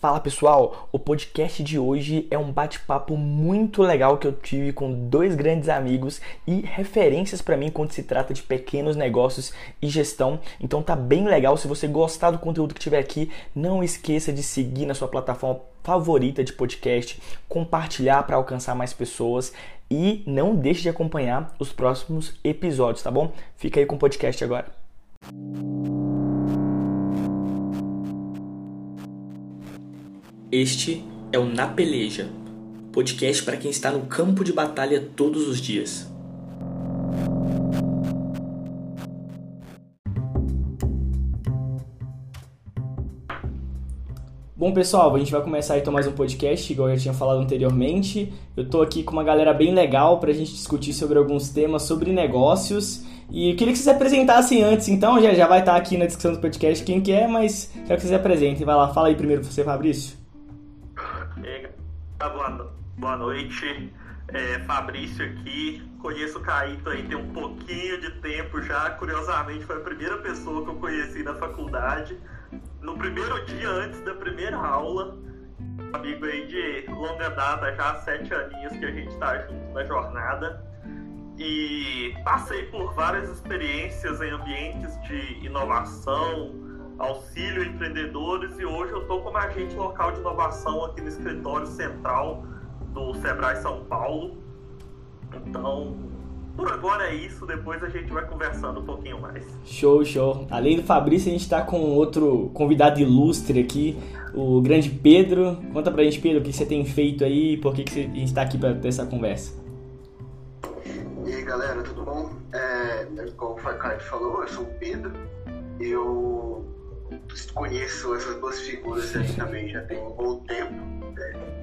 Fala pessoal, o podcast de hoje é um bate-papo muito legal que eu tive com dois grandes amigos e referências para mim quando se trata de pequenos negócios e gestão. Então tá bem legal. Se você gostar do conteúdo que tiver aqui, não esqueça de seguir na sua plataforma favorita de podcast, compartilhar para alcançar mais pessoas e não deixe de acompanhar os próximos episódios, tá bom? Fica aí com o podcast agora. Este é o Na Peleja, podcast para quem está no campo de batalha todos os dias. Bom, pessoal, a gente vai começar então mais um podcast, igual eu já tinha falado anteriormente. Eu estou aqui com uma galera bem legal para a gente discutir sobre alguns temas sobre negócios. E eu queria que vocês se apresentassem antes, então, já, já vai estar aqui na descrição do podcast quem que é, mas quero que vocês se apresentem. Vai lá, fala aí primeiro você, Fabrício. Boa, boa noite, é, Fabrício aqui. Conheço o Caíto aí tem um pouquinho de tempo já. Curiosamente, foi a primeira pessoa que eu conheci na faculdade. No primeiro dia antes da primeira aula, amigo aí de longa data, já há sete aninhos que a gente está junto na jornada. E passei por várias experiências em ambientes de inovação, auxílio empreendedores e hoje eu estou como agente local de inovação aqui no escritório central do Sebrae São Paulo. Então, por agora é isso, depois a gente vai conversando um pouquinho mais. Show, show. Além do Fabrício, a gente está com outro convidado ilustre aqui, o grande Pedro. Conta pra gente, Pedro, o que você tem feito aí e por que, que a gente está aqui para ter essa conversa. E aí, galera, tudo bom? É, como o Caio falou, eu sou o Pedro. Eu conheço essas duas figuras aí também já tem um bom tempo.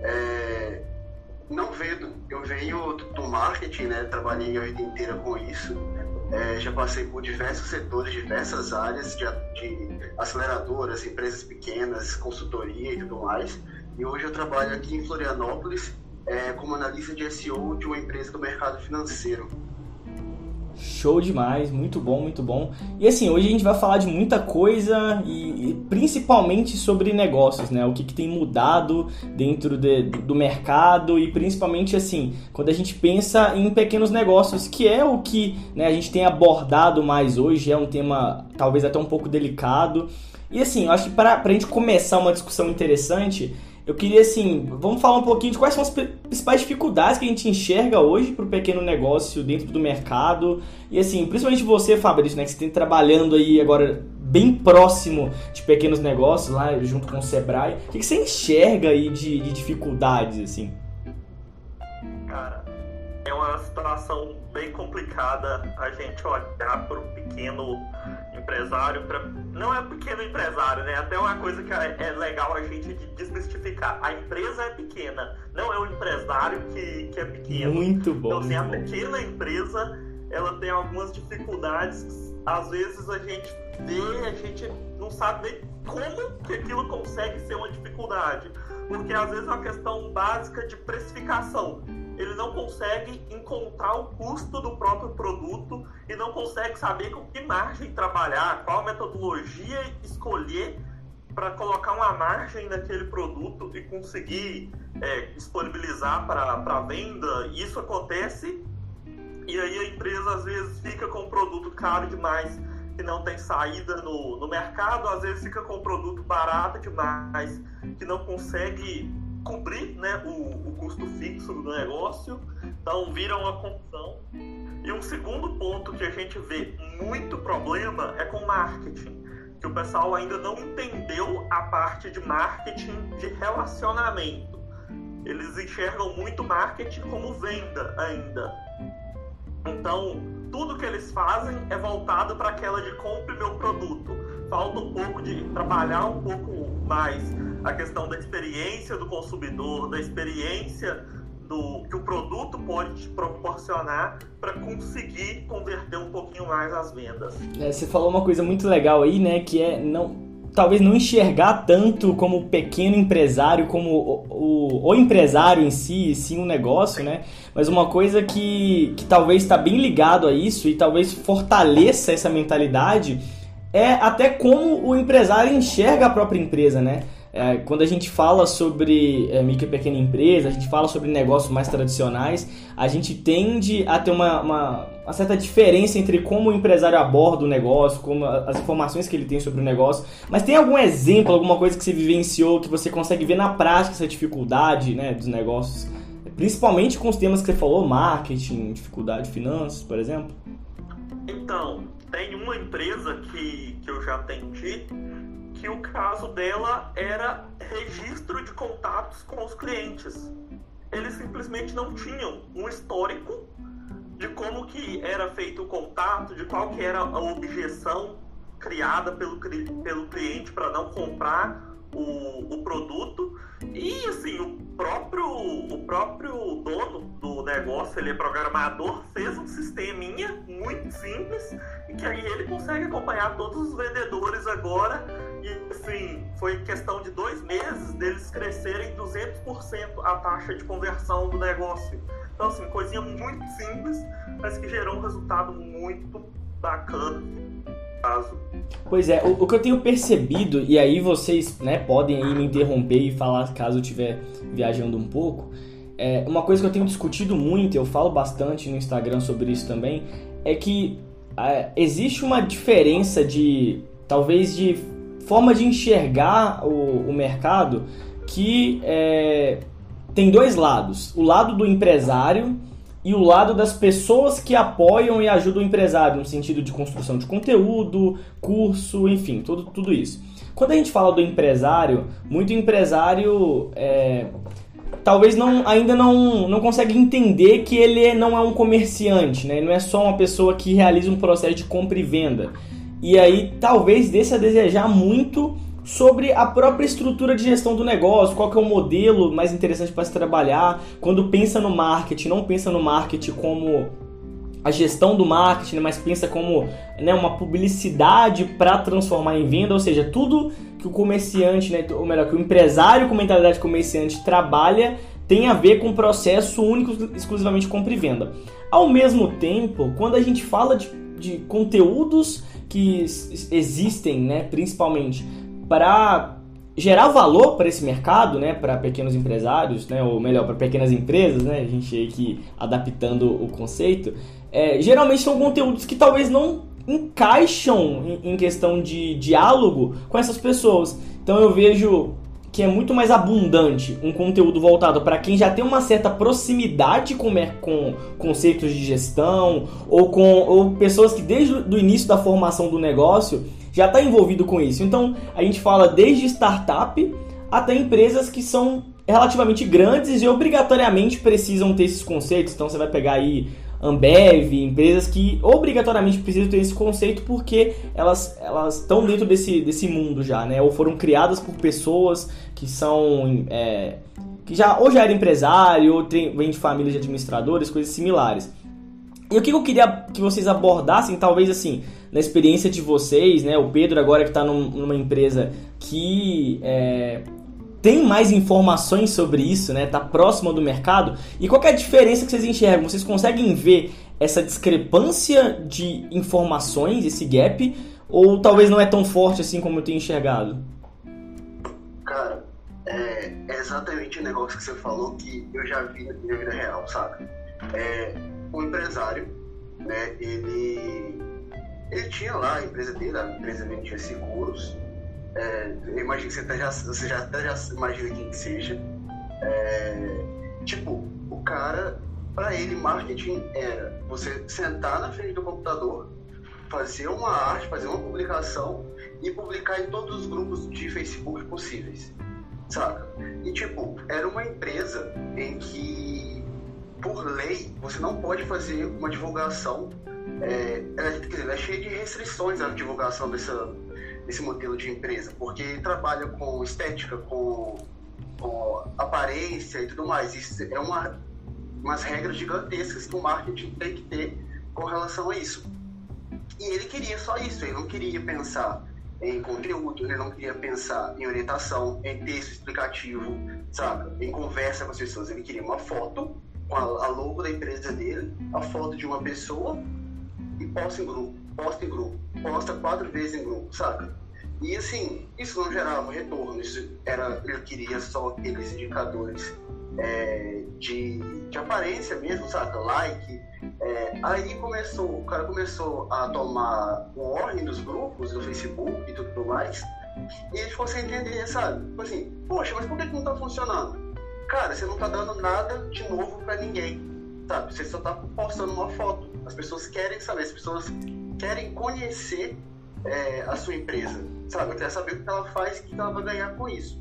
É, não vejo, eu venho do marketing, né? Trabalhei a vida inteira com isso. É, já passei por diversos setores, diversas áreas de, de, aceleradoras, empresas pequenas, consultoria e tudo mais. E hoje eu trabalho aqui em Florianópolis é, como analista de SEO de uma empresa do mercado financeiro. Show demais, muito bom, muito bom. E assim, hoje a gente vai falar de muita coisa e, e principalmente sobre negócios, né? O que, que tem mudado dentro de, do mercado e principalmente assim, quando a gente pensa em pequenos negócios, que é o que né, a gente tem abordado mais hoje, é um tema talvez até um pouco delicado. E assim, eu acho que para a gente começar uma discussão interessante, eu queria, assim, vamos falar um pouquinho de quais são as principais dificuldades que a gente enxerga hoje para o pequeno negócio dentro do mercado. E, assim, principalmente você, Fabrício, né, que você tem trabalhando aí agora bem próximo de pequenos negócios, lá junto com o Sebrae. O que, você enxerga aí de, de dificuldades, assim? Cara, é uma situação bem complicada a gente olhar para o pequeno empresário, pra... não é pequeno empresário, né? Até uma coisa que é, é legal a gente desmistificar. A empresa é pequena, não é o empresário que, que é pequeno. Muito bom. Então, assim, a pequena empresa, ela tem algumas dificuldades. Às vezes a gente vê, a gente não sabe nem como que aquilo consegue ser uma dificuldade. Porque às vezes é uma questão básica de precificação ele não consegue encontrar o custo do próprio produto e não consegue saber com que margem trabalhar, qual metodologia escolher para colocar uma margem naquele produto e conseguir é, disponibilizar para venda. Isso acontece e aí a empresa às vezes fica com um produto caro demais que não tem saída no, no mercado, às vezes fica com um produto barato demais que não consegue cobrir né, o, o custo fixo do negócio, então vira uma confusão. E um segundo ponto que a gente vê muito problema é com marketing, que o pessoal ainda não entendeu a parte de marketing de relacionamento. Eles enxergam muito marketing como venda ainda. Então, tudo que eles fazem é voltado para aquela de compre meu produto. Falta um pouco de trabalhar um pouco mais a questão da experiência do consumidor, da experiência do que o produto pode te proporcionar para conseguir converter um pouquinho mais as vendas. É, você falou uma coisa muito legal aí, né, que é não talvez não enxergar tanto como pequeno empresário, como o, o, o empresário em si, sim um negócio, né? Mas uma coisa que, que talvez está bem ligado a isso e talvez fortaleça essa mentalidade é até como o empresário enxerga a própria empresa, né? É, quando a gente fala sobre é, micro e pequena empresa, a gente fala sobre negócios mais tradicionais, a gente tende a ter uma, uma, uma, certa diferença entre como o empresário aborda o negócio, como as informações que ele tem sobre o negócio. Mas tem algum exemplo, alguma coisa que você vivenciou, que você consegue ver na prática essa dificuldade né, dos negócios? Principalmente com os temas que você falou, marketing, dificuldade de finanças, por exemplo? Então, tem uma empresa que, que eu já atendi que o caso dela era registro de contatos com os clientes. Eles simplesmente não tinham um histórico de como que era feito o contato, de qual que era a objeção criada pelo, pelo cliente para não comprar o, o produto. E assim, o próprio, o próprio dono do negócio, ele é programador, fez um sisteminha muito simples e que aí ele consegue acompanhar todos os vendedores agora. E assim, foi questão de dois meses deles crescerem 200% a taxa de conversão do negócio. Então, assim, coisinha muito simples, mas que gerou um resultado muito bacana caso. Pois é, o, o, que eu tenho percebido, e aí vocês né, podem aí me interromper e falar caso eu estiver viajando um pouco, é, uma coisa que eu tenho discutido muito, eu falo bastante no Instagram sobre isso também, é que é, existe uma diferença de, talvez, de forma de enxergar o, o mercado que é, tem dois lados. O lado do empresário e o lado das pessoas que apoiam e ajudam o empresário no sentido de construção de conteúdo, curso, enfim, tudo, tudo isso. Quando a gente fala do empresário, muito empresário é, talvez não, ainda não, não consegue entender que ele não é um comerciante, né? Ele não é só uma pessoa que realiza um processo de compra e venda. E aí talvez desse a desejar muito sobre a própria estrutura de gestão do negócio, qual que é o modelo mais interessante para se trabalhar. Quando pensa no marketing, não pensa no marketing como a gestão do marketing, mas pensa como né, uma publicidade para transformar em venda, ou seja, tudo que o comerciante, né, ou melhor, que o empresário com mentalidade comerciante trabalha tem a ver com processo único, exclusivamente compra e venda. Ao mesmo tempo, quando a gente fala de, de conteúdos que existem, né, principalmente para gerar valor para esse mercado, né, para pequenos empresários, né, ou melhor, para pequenas empresas, né, a gente aqui adaptando o conceito, é, geralmente são conteúdos que talvez não encaixam em, questão de diálogo com essas pessoas. Então eu vejo que é muito mais abundante um conteúdo voltado para quem já tem uma certa proximidade com, com conceitos de gestão ou com ou pessoas que desde o início da formação do negócio já está envolvido com isso. Então a gente fala desde startup até empresas que são relativamente grandes e obrigatoriamente precisam ter esses conceitos. Então você vai pegar aí Ambev, empresas que obrigatoriamente precisam ter esse conceito porque elas elas estão dentro desse, desse mundo já, né? Ou foram criadas por pessoas que são é, que já ou já era empresário ou tem, vem de famílias de administradores, coisas similares. E o que eu queria que vocês abordassem, talvez assim, na experiência de vocês, né? O Pedro agora que está num, numa empresa que é, tem mais informações sobre isso, né? Tá próxima do mercado. E qual é a diferença que vocês enxergam? Vocês conseguem ver essa discrepância de informações, esse gap, ou talvez não é tão forte assim como eu tenho enxergado? Cara, é, é exatamente o negócio que você falou que eu já vi na vida real, sabe? É, o empresário, né? Ele ele tinha lá a empresa dele, a empresa vendia seguros. É, eu imagino que você, até já, você já até já imagina quem que seja. É, tipo, o cara, para ele, marketing era você sentar na frente do computador, fazer uma arte, fazer uma publicação e publicar em todos os grupos de Facebook possíveis, saca? E tipo, era uma empresa em que, por lei, você não pode fazer uma divulgação é, ela, dizer, ela é cheia de restrições à divulgação dessa, desse modelo de empresa, porque trabalha com estética, com, com aparência e tudo mais. Isso é uma, umas regras gigantescas que o marketing tem que ter com relação a isso. E ele queria só isso, ele não queria pensar em conteúdo, ele não queria pensar em orientação, em texto explicativo, sabe? Em conversa com as pessoas. Ele queria uma foto com a, a logo da empresa dele, a foto de uma pessoa e posta em grupo, posta em grupo, posta quatro vezes em grupo, saca? E assim, isso não gerava retorno, isso era, ele queria só aqueles indicadores é, de, de aparência mesmo, sabe? Like. É, aí começou, o cara começou a tomar o ordem dos grupos do Facebook e tudo mais. E a ficou sem entender, sabe? Tipo assim, poxa, mas por que, que não tá funcionando? Cara, você não tá dando nada de novo para ninguém, sabe? Você só tá postando uma foto. As pessoas querem saber, as pessoas querem conhecer é, a sua empresa, sabe? Quer saber o que ela faz o que ela vai ganhar com isso.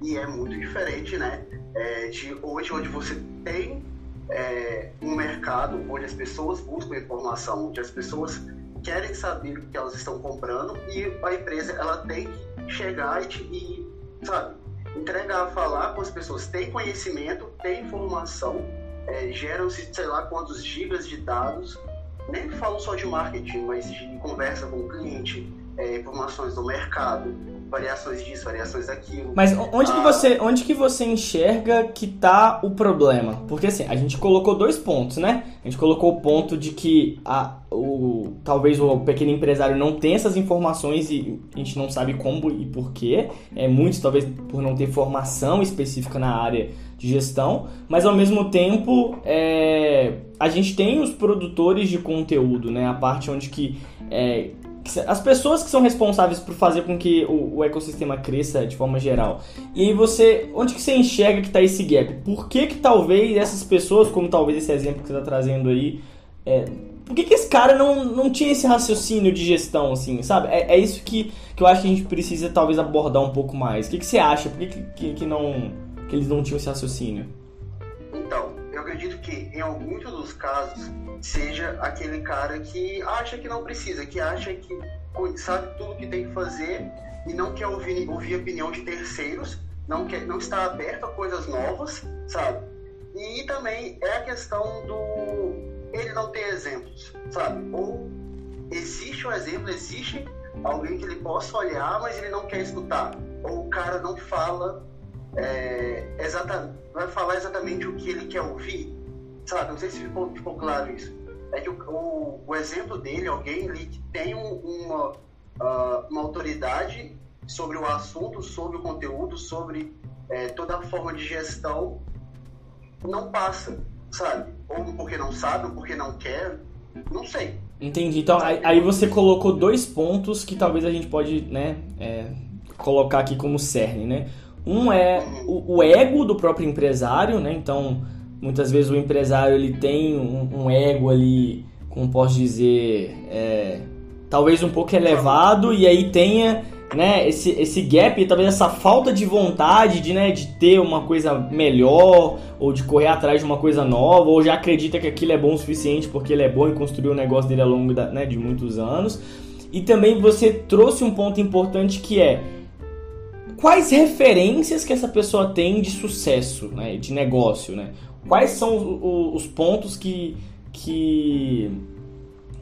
E é muito diferente, né? É, de hoje, onde você tem é, um mercado onde as pessoas buscam informação, onde as pessoas querem saber o que elas estão comprando e a empresa ela tem que chegar e, e sabe, entregar, falar com as pessoas, tem conhecimento, tem informação, é, geram-se sei lá quantos gigas de dados. Nem falo só de marketing, mas de conversa com o cliente, é, informações do mercado, variações disso, variações daquilo. Mas onde ah, que você, onde que você enxerga que tá o problema? Porque assim, a gente colocou dois pontos, né? A gente colocou o ponto de que a, o, talvez o pequeno empresário não tenha essas informações e a gente não sabe como e por quê. É muitos talvez por não ter formação específica na área de gestão, mas ao mesmo tempo é, a gente tem os produtores de conteúdo, né? A parte onde que é, as pessoas que são responsáveis por fazer com que o, o, ecossistema cresça de forma geral. E aí você, onde que você enxerga que está esse gap? Por que que talvez essas pessoas, como talvez esse exemplo que você está trazendo aí, é, por que, que esse cara não, não tinha esse raciocínio de gestão, assim, sabe? É, é isso que, que eu acho que a gente precisa talvez abordar um pouco mais. O que, que você acha? Por que, que, que, não, que eles não tinham esse raciocínio? Acredito que em alguns dos casos seja aquele cara que acha que não precisa, que acha que sabe tudo que tem que fazer e não quer ouvir, ouvir opinião de terceiros, não, quer, não está aberto a coisas novas, sabe? E também é a questão do ele não ter exemplos, sabe? Ou existe um exemplo, existe alguém que ele possa olhar, mas ele não quer escutar. Ou o cara não fala é, exatamente, vai falar exatamente o que ele quer ouvir, sabe? Não sei se ficou, ficou claro isso. É que o, o, o exemplo dele, alguém ali que tem um, uma, uh, uma autoridade sobre o assunto, sobre o conteúdo, sobre é, toda a forma de gestão, não passa, sabe? Ou porque não sabe, ou porque não quer, não sei. Entendi. Então aí, você colocou dois pontos que talvez a gente pode, né, é, colocar aqui como cerne, né? Um é o, o, ego do próprio empresário, né? Então Muitas vezes o empresário ele tem um, um ego ali, como posso dizer, é, talvez um pouco elevado e aí tenha né, esse, esse gap, talvez essa falta de vontade de, né, de ter uma coisa melhor ou de correr atrás de uma coisa nova ou já acredita que aquilo é bom o suficiente porque ele é bom e construiu o negócio dele ao longo da, né, de muitos anos. E também você trouxe um ponto importante que é quais referências que essa pessoa tem de sucesso, né, de negócio, né? quais são os, pontos que, que,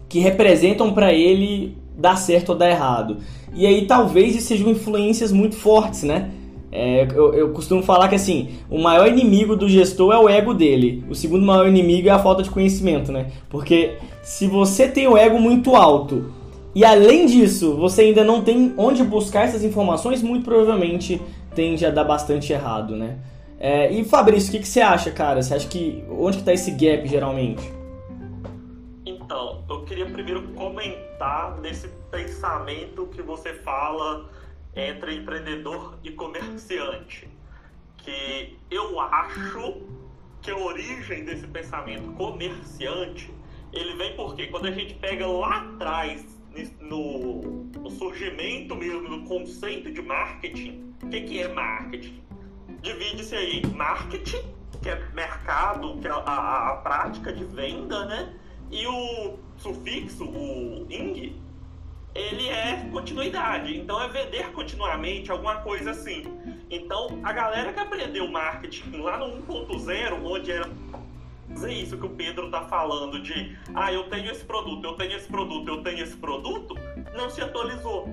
que representam para ele dar certo ou dar errado. E aí talvez sejam influências muito fortes, né? É, eu, eu, costumo falar que assim, o maior inimigo do gestor é o ego dele. O segundo maior inimigo é a falta de conhecimento, né? Porque se você tem o ego muito alto e além disso você ainda não tem onde buscar essas informações, muito provavelmente tende a dar bastante errado, né? É, e Fabrício, o que, que, você acha, cara? Você acha que. Onde que tá esse gap geralmente? Então, eu queria primeiro comentar desse pensamento que você fala entre empreendedor e comerciante. Que eu acho que a origem desse pensamento comerciante ele vem porque quando a gente pega lá atrás no, no surgimento mesmo do conceito de marketing, o que, que é marketing? divide-se aí marketing, que é mercado, que é a, a, prática de venda, né? E o sufixo, o ing, ele é continuidade. Então é vender continuamente, alguma coisa assim. Então a galera que aprendeu marketing lá no 1.0, onde era fazer isso que o Pedro tá falando de ah, eu tenho esse produto, eu tenho esse produto, eu tenho esse produto, não se atualizou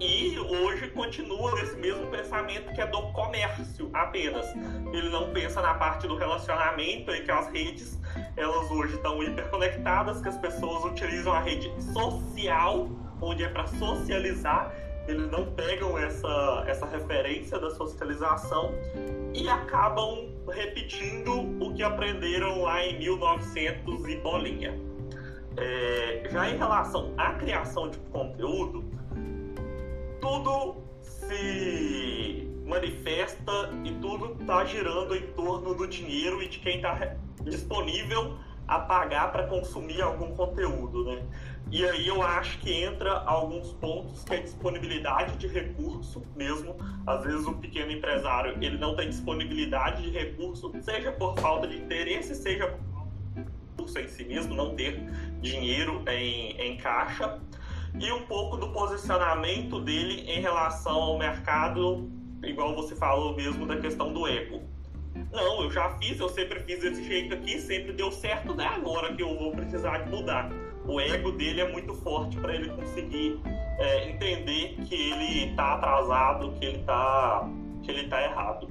e hoje continua nesse mesmo pensamento que é do comércio apenas. Ele não pensa na parte do relacionamento e que as redes elas hoje estão hiperconectadas, que as pessoas utilizam a rede social onde é para socializar, eles não pegam essa, essa referência da socialização e acabam repetindo o que aprenderam lá em 1900 e bolinha. É, já em relação à criação de conteúdo, tudo se manifesta e tudo está girando em torno do dinheiro e de quem está disponível a pagar para consumir algum conteúdo, né? E aí eu acho que entra alguns pontos que é disponibilidade de recurso mesmo. Às vezes o pequeno empresário ele não tem disponibilidade de recurso, seja por falta de interesse, seja por em si mesmo, não ter dinheiro em, em caixa. E um pouco do posicionamento dele em relação ao mercado, igual você falou mesmo da questão do ego não, eu já fiz, eu sempre fiz desse jeito aqui, sempre deu certo, né? Agora que eu vou precisar de mudar. O ego dele é muito forte para ele conseguir é, entender que ele está atrasado, que ele está que ele tá errado.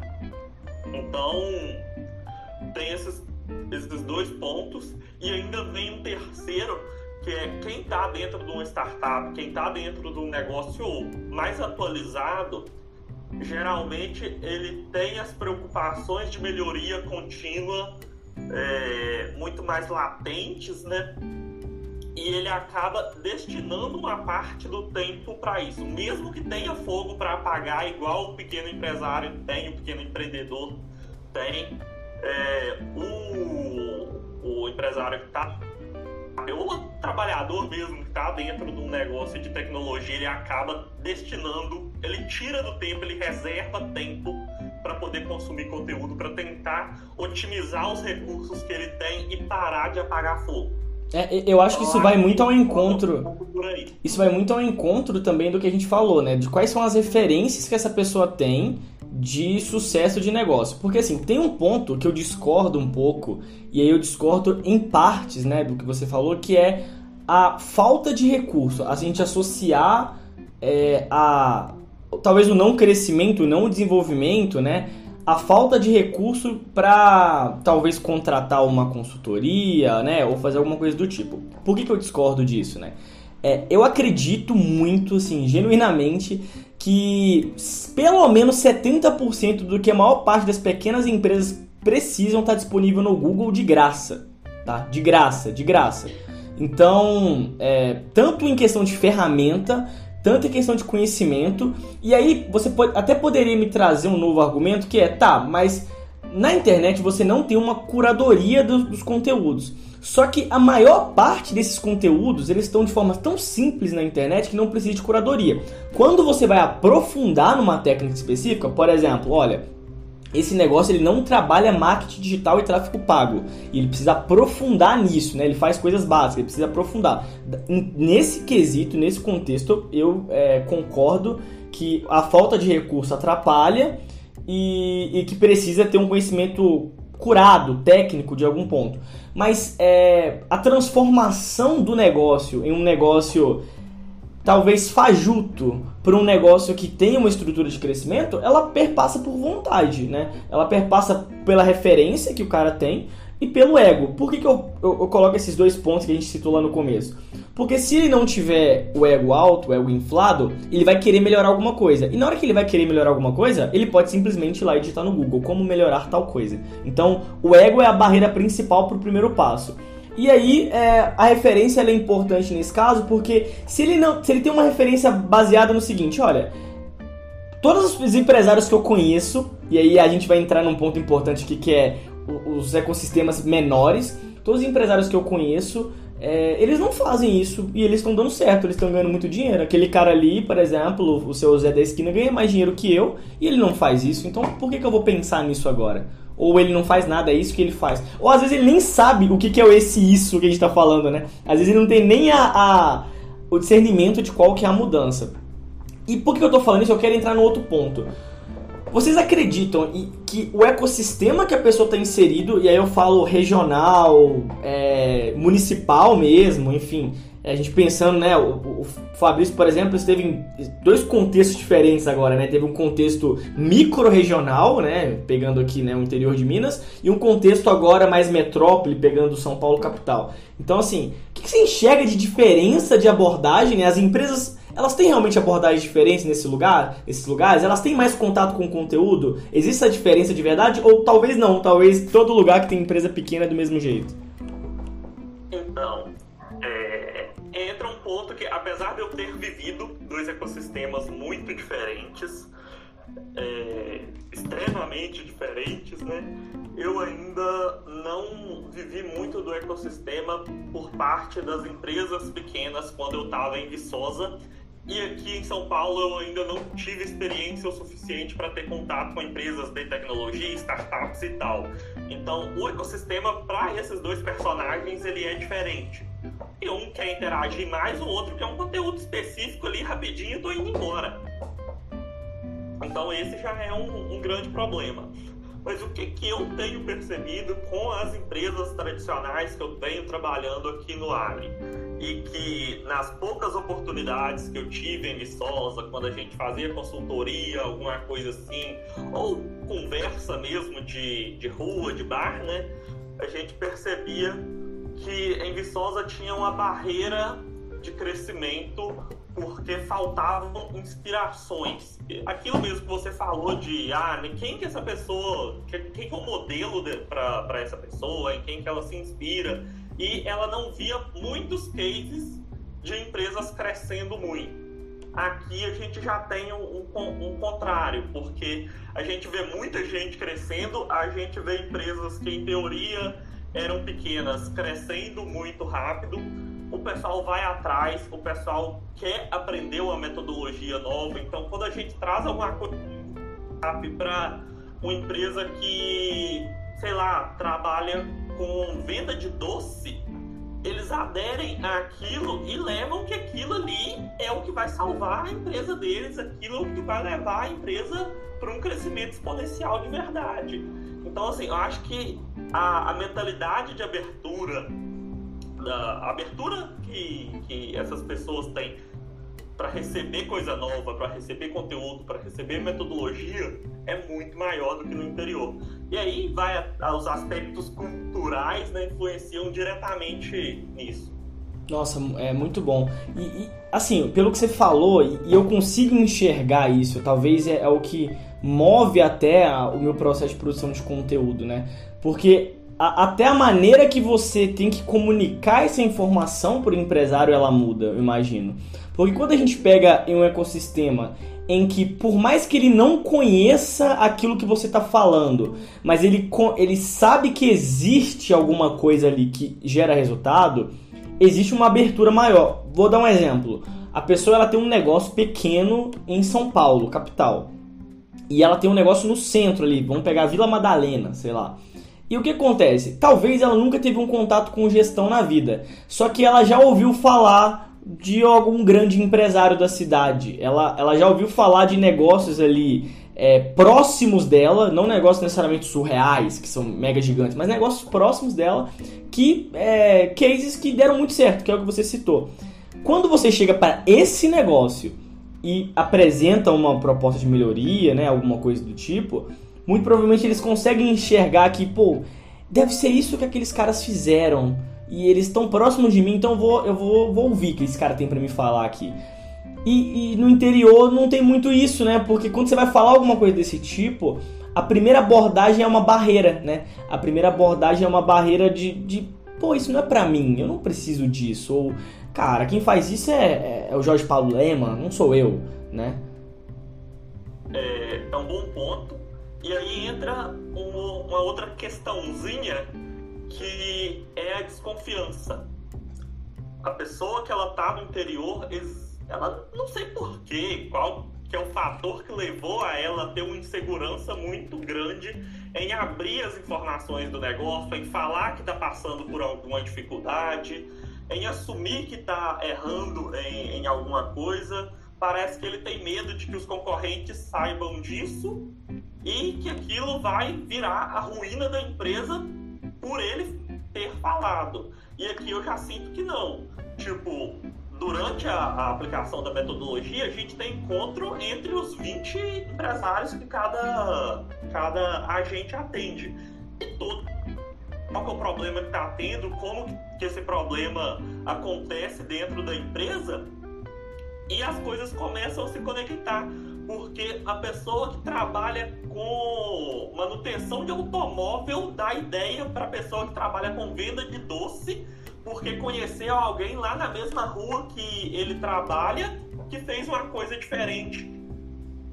Então, tem esses, esses dois pontos e ainda vem um terceiro que é quem está dentro de uma startup, quem está dentro de um negócio mais atualizado, geralmente ele tem as preocupações de melhoria contínua é, muito mais latentes, né? E ele acaba destinando uma parte do tempo para isso, mesmo que tenha fogo para apagar, igual o pequeno empresário tem, o pequeno empreendedor tem. É, o, o empresário que está o trabalhador mesmo que está dentro de um negócio de tecnologia, ele acaba destinando, ele tira do tempo, ele reserva tempo para poder consumir conteúdo, para tentar otimizar os recursos que ele tem e parar de apagar fogo. É, eu acho que isso vai muito ao encontro. Isso vai muito ao encontro também do que a gente falou, né? De quais são as referências que essa pessoa tem de sucesso de negócio. Porque assim, tem um ponto que eu discordo um pouco, e aí eu discordo em partes, né, do que você falou, que é a falta de recurso, a gente associar é, a talvez o não crescimento, o não desenvolvimento, né, a falta de recurso para talvez contratar uma consultoria, né, ou fazer alguma coisa do tipo. Por que, que eu discordo disso, né? É, eu acredito muito, assim, genuinamente, que pelo menos 70% do que a maior parte das pequenas empresas precisam estar tá disponível no Google de graça, tá? De graça, de graça. Então, é, tanto em questão de ferramenta, tanto em questão de conhecimento, e aí você pode, até poderia me trazer um novo argumento que é, tá, mas na internet você não tem uma curadoria dos, dos conteúdos. Só que a maior parte desses conteúdos, eles estão de forma tão simples na internet que não precisa de curadoria. Quando você vai aprofundar numa técnica específica, por exemplo, olha, esse negócio ele não trabalha marketing digital e tráfego pago. E ele precisa aprofundar nisso, né? Ele faz coisas básicas, ele precisa aprofundar. Nesse quesito, nesse contexto, eu é, concordo que a falta de recurso atrapalha e, e que precisa ter um conhecimento curado, técnico de algum ponto. Mas é, a transformação do negócio em um negócio talvez fajuto para um negócio que tem uma estrutura de crescimento, ela perpassa por vontade, né? Ela perpassa pela referência que o cara tem, e pelo ego. Por que, que eu, eu, eu, coloco esses dois pontos que a gente citou lá no começo? Porque se ele não tiver o ego alto, o ego inflado, ele vai querer melhorar alguma coisa. E na hora que ele vai querer melhorar alguma coisa, ele pode simplesmente ir lá e digitar no Google como melhorar tal coisa. Então, o ego é a barreira principal para o primeiro passo. E aí, é, a referência é importante nesse caso, porque se ele, não, se ele tem uma referência baseada no seguinte, olha, todos os empresários que eu conheço, e aí a gente vai entrar num ponto importante aqui que é os ecossistemas menores, todos os empresários que eu conheço, é, eles não fazem isso e eles estão dando certo, eles estão ganhando muito dinheiro. Aquele cara ali, por exemplo, o seu Zé da esquina ganha mais dinheiro que eu e ele não faz isso, então por que, que eu vou pensar nisso agora? Ou ele não faz nada, é isso que ele faz. Ou às vezes ele nem sabe o que, que é esse isso que a gente está falando, né? Às vezes ele não tem nem a, a, o discernimento de qual que é a mudança. E por que eu estou falando isso? Eu quero entrar no outro ponto. Vocês acreditam que o ecossistema que a pessoa está inserido, e aí eu falo regional, é, municipal mesmo, enfim, a gente pensando, né, o, o Fabrício, por exemplo, esteve em dois contextos diferentes agora, né? Teve um contexto micro-regional, né, pegando aqui, né, o interior de Minas, e um contexto agora mais metrópole, pegando São Paulo capital. Então, assim, o que, você enxerga de diferença de abordagem? Né? As empresas elas têm realmente abordagens diferentes nesse lugar, nesses lugares? Elas têm mais contato com o conteúdo? Existe essa diferença de verdade? Ou talvez não, talvez todo lugar que tem empresa pequena é do mesmo jeito? Então, é, entra um ponto que, apesar de eu ter vivido dois ecossistemas muito diferentes, é, extremamente diferentes, né? Eu ainda não vivi muito do ecossistema por parte das empresas pequenas quando eu estava em Viçosa e aqui em São Paulo eu ainda não tive experiência o suficiente para ter contato com empresas de tecnologia, startups e tal. Então, o ecossistema para esses dois personagens ele é diferente. E um quer interagir mais, o outro quer um conteúdo específico ali rapidinho, tô indo embora. Então, esse já é um, um grande problema. Mas o que, que eu tenho percebido com as empresas tradicionais que eu tenho trabalhando aqui no Agri? E que nas poucas oportunidades que eu tive em Viçosa, quando a gente fazia consultoria, alguma coisa assim, ou conversa mesmo de, de rua, de bar, né? A gente percebia que em Viçosa tinha uma barreira de crescimento porque faltavam inspirações. Aquilo mesmo que você falou de ah, quem que essa pessoa, quem que é o modelo para essa pessoa, em quem que ela se inspira. E ela não via muitos cases de empresas crescendo muito. Aqui a gente já tem um, um, um contrário, porque a gente vê muita gente crescendo, a gente vê empresas que em teoria eram pequenas crescendo muito rápido, o pessoal vai atrás, o pessoal quer aprender uma metodologia nova. Então, quando a gente traz alguma coisa para uma empresa que, sei lá, trabalha com venda de doce, eles aderem àquilo e levam que aquilo ali é o que vai salvar a empresa deles, aquilo que vai levar a empresa para um crescimento exponencial de verdade. Então, assim, eu acho que a, a mentalidade de abertura da abertura que, que essas pessoas têm para receber coisa nova, para receber conteúdo, para receber metodologia é muito maior do que no interior. E aí vai a, a, os aspectos culturais, né, influenciam diretamente nisso. Nossa, é muito bom. E, e, assim, pelo que você falou, e eu consigo enxergar isso, talvez é, é o que move até a, o meu processo de produção de conteúdo, né? Porque a, até a maneira que você tem que comunicar essa informação para o empresário ela muda, eu imagino. Porque quando a gente pega em um ecossistema em que, por mais que ele não conheça aquilo que você está falando, mas ele, ele sabe que existe alguma coisa ali que gera resultado, existe uma abertura maior. Vou dar um exemplo. A pessoa ela tem um negócio pequeno em São Paulo, capital. E ela tem um negócio no centro ali, vamos pegar Vila Madalena, sei lá. E o que acontece? Talvez ela nunca teve um contato com gestão na vida, só que ela já ouviu falar de algum grande empresário da cidade. Ela, ela já ouviu falar de negócios ali é, próximos dela, não negócios necessariamente surreais, que são mega gigantes, mas negócios próximos dela, que é, cases que deram muito certo, que é o que você citou. Quando você chega para esse negócio e apresenta uma proposta de melhoria, né, alguma coisa do tipo, muito provavelmente eles conseguem enxergar que, pô, deve ser isso que aqueles caras fizeram. E eles estão próximos de mim, então eu vou, eu vou, vou ouvir o que esse cara tem para me falar aqui. E, e, no interior não tem muito isso, né? Porque quando você vai falar alguma coisa desse tipo, a primeira abordagem é uma barreira, né? A primeira abordagem é uma barreira de, de pô, isso não é pra mim, eu não preciso disso. Ou, cara, quem faz isso é, é, é o Jorge Paulo Lema, não sou eu, né? É, é um bom ponto. E aí entra uma, uma outra questãozinha que é a desconfiança. A pessoa que ela tá no interior, ela não sei porquê, qual que é o fator que levou a ela ter uma insegurança muito grande em abrir as informações do negócio, em falar que está passando por alguma dificuldade, em assumir que está errando em, em alguma coisa. Parece que ele tem medo de que os concorrentes saibam disso e que aquilo vai virar a ruína da empresa por ele ter falado. E aqui eu já sinto que não. Tipo, durante a, a, aplicação da metodologia, a gente tem encontro entre os 20 empresários que cada, cada agente atende. E todo qual é o problema que está tendo, como que esse problema acontece dentro da empresa e as coisas começam a se conectar porque a pessoa que trabalha com manutenção de automóvel dá ideia para a pessoa que trabalha com venda de doce, porque conheceu alguém lá na mesma rua que ele trabalha que fez uma coisa diferente.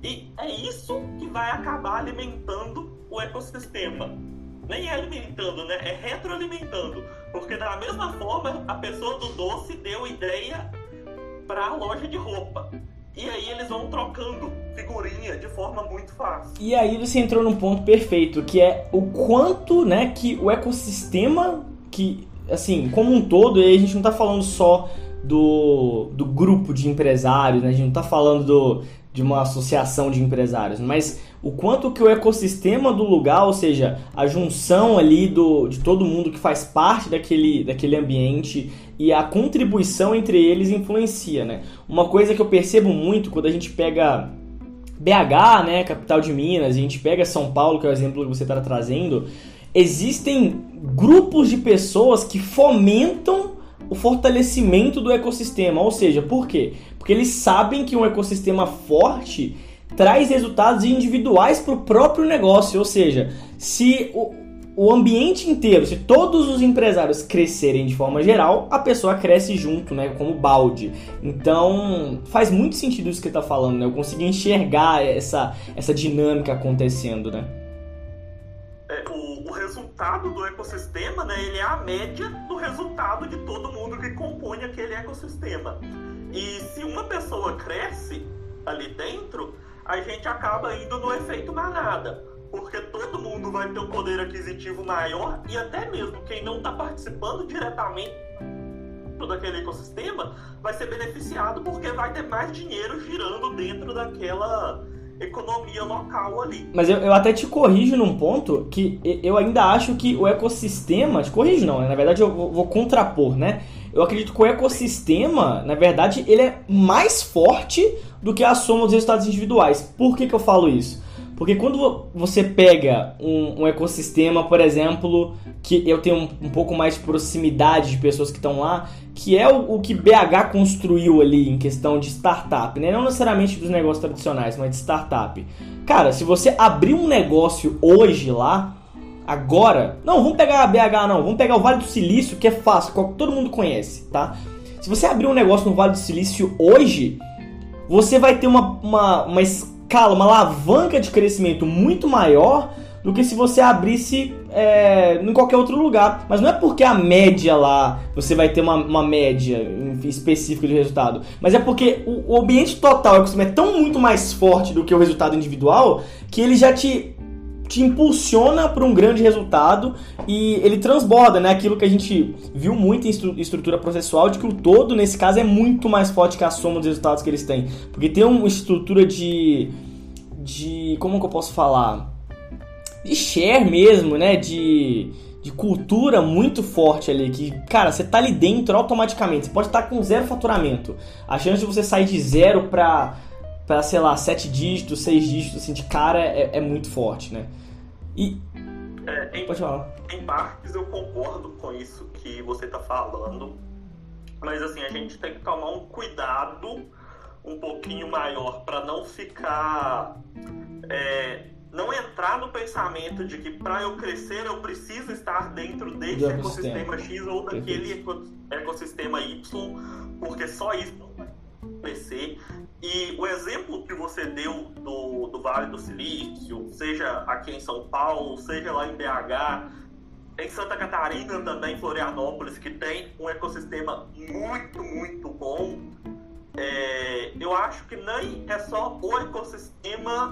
E é isso que vai acabar alimentando o ecossistema. Nem é alimentando, né? É retroalimentando. Porque da mesma forma, a pessoa do doce deu ideia para a loja de roupa. E aí eles vão trocando figurinha de forma muito fácil. E aí você entrou num ponto perfeito, que é o quanto, né, que o ecossistema que assim, como um todo, e a gente não está falando só do, do grupo de empresários, né? A gente não está falando do, de uma associação de empresários, mas o quanto que o ecossistema do lugar, ou seja, a junção ali do, de todo mundo que faz parte daquele, daquele ambiente e a contribuição entre eles influencia, né? Uma coisa que eu percebo muito quando a gente pega BH, né, capital de Minas, e a gente pega São Paulo, que é o exemplo que você está trazendo, existem grupos de pessoas que fomentam o fortalecimento do ecossistema. Ou seja, por quê? Porque eles sabem que um ecossistema forte traz resultados individuais para o próprio negócio. Ou seja, se o, o ambiente inteiro, se todos os empresários crescerem de forma geral, a pessoa cresce junto, né, como balde. Então, faz muito sentido isso que está falando, né? Eu consegui enxergar essa, essa dinâmica acontecendo, né? É, o, o, resultado do ecossistema, né, ele é a média do resultado de todo mundo que compõe aquele ecossistema. E se uma pessoa cresce ali dentro, a gente acaba indo no efeito manada porque todo mundo vai ter um poder aquisitivo maior e até mesmo quem não está participando diretamente daquele ecossistema vai ser beneficiado porque vai ter mais dinheiro girando dentro daquela economia local ali. Mas eu, eu até te corrijo num ponto que eu ainda acho que o ecossistema. Te corrijo não, né? Na verdade eu vou, vou contrapor, né? Eu acredito que o ecossistema, na verdade, ele é mais forte do que a soma dos resultados individuais. Por que, que eu falo isso? Porque quando você pega um, um ecossistema, por exemplo, que eu tenho um, um, pouco mais de proximidade de pessoas que estão lá, que é o, o, que BH construiu ali em questão de startup, né? Não necessariamente dos negócios tradicionais, mas de startup. Cara, se você abrir um negócio hoje lá, agora, não, vamos pegar a BH não, vamos pegar o Vale do Silício, que é fácil, todo mundo conhece, tá? Se você abrir um negócio no Vale do Silício hoje, você vai ter uma, uma, uma escala, uma alavanca de crescimento muito maior do que se você abrisse é, em qualquer outro lugar. Mas não é porque a média lá, você vai ter uma, uma média específica de resultado, mas é porque o, o ambiente total é tão muito mais forte do que o resultado individual que ele já te te impulsiona para um grande resultado e ele transborda, né? Aquilo que a gente viu muito em estrutura processual, de que o todo, nesse caso, é muito mais forte que a soma dos resultados que eles têm. Porque tem uma estrutura de. de. como que eu posso falar? De share mesmo, né? De de cultura muito forte ali, que, cara, você tá ali dentro automaticamente. Você pode estar com zero faturamento. A chance de você sair de zero para para sei lá, sete dígitos, seis dígitos, assim, de cara é, é muito forte, né? E. É, em, Pode falar. Em partes eu concordo com isso que você está falando, mas assim, a gente tem que tomar um cuidado um pouquinho maior para não ficar. É, não entrar no pensamento de que para eu crescer eu preciso estar dentro desse ecossistema X ou daquele ecossistema Y, porque só isso não vai crescer. E o exemplo que você deu do, do Vale do Silício, seja aqui em São Paulo, seja lá em BH, em Santa Catarina também, Florianópolis, que tem um ecossistema muito, muito bom. É, eu acho que nem é só o ecossistema